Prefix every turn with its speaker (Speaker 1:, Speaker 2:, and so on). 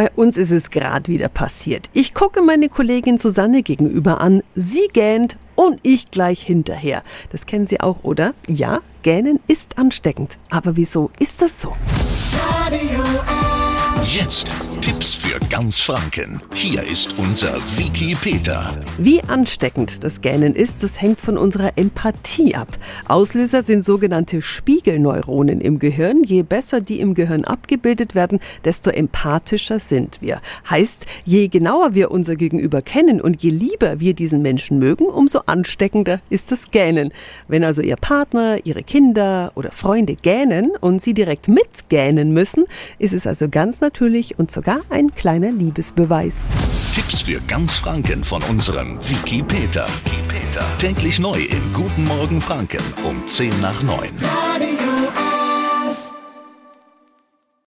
Speaker 1: Bei uns ist es gerade wieder passiert. Ich gucke meine Kollegin Susanne gegenüber an. Sie gähnt und ich gleich hinterher. Das kennen Sie auch, oder? Ja, gähnen ist ansteckend. Aber wieso ist das so?
Speaker 2: Radio Jetzt Tipps für ganz Franken. Hier ist unser Wiki Peter.
Speaker 1: Wie ansteckend das Gähnen ist, das hängt von unserer Empathie ab. Auslöser sind sogenannte Spiegelneuronen im Gehirn. Je besser die im Gehirn abgebildet werden, desto empathischer sind wir. Heißt, je genauer wir unser Gegenüber kennen und je lieber wir diesen Menschen mögen, umso ansteckender ist das Gähnen. Wenn also Ihr Partner, Ihre Kinder oder Freunde gähnen und Sie direkt mitgähnen müssen, ist es also ganz natürlich und sogar sogar ein kleiner Liebesbeweis.
Speaker 2: Tipps für ganz Franken von unserem Wiki Peter. Wiki Peter. Täglich neu im Guten Morgen Franken um 10 nach 9.